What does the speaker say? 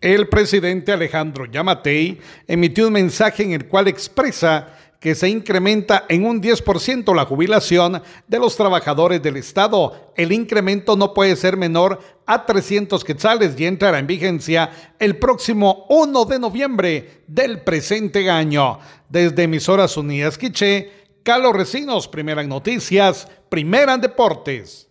El presidente Alejandro Yamatei emitió un mensaje en el cual expresa que se incrementa en un 10% la jubilación de los trabajadores del Estado. El incremento no puede ser menor a 300 quetzales y entrará en vigencia el próximo 1 de noviembre del presente año. Desde Emisoras Unidas Quiche, Carlos Recinos, Primera Noticias, Primera Deportes.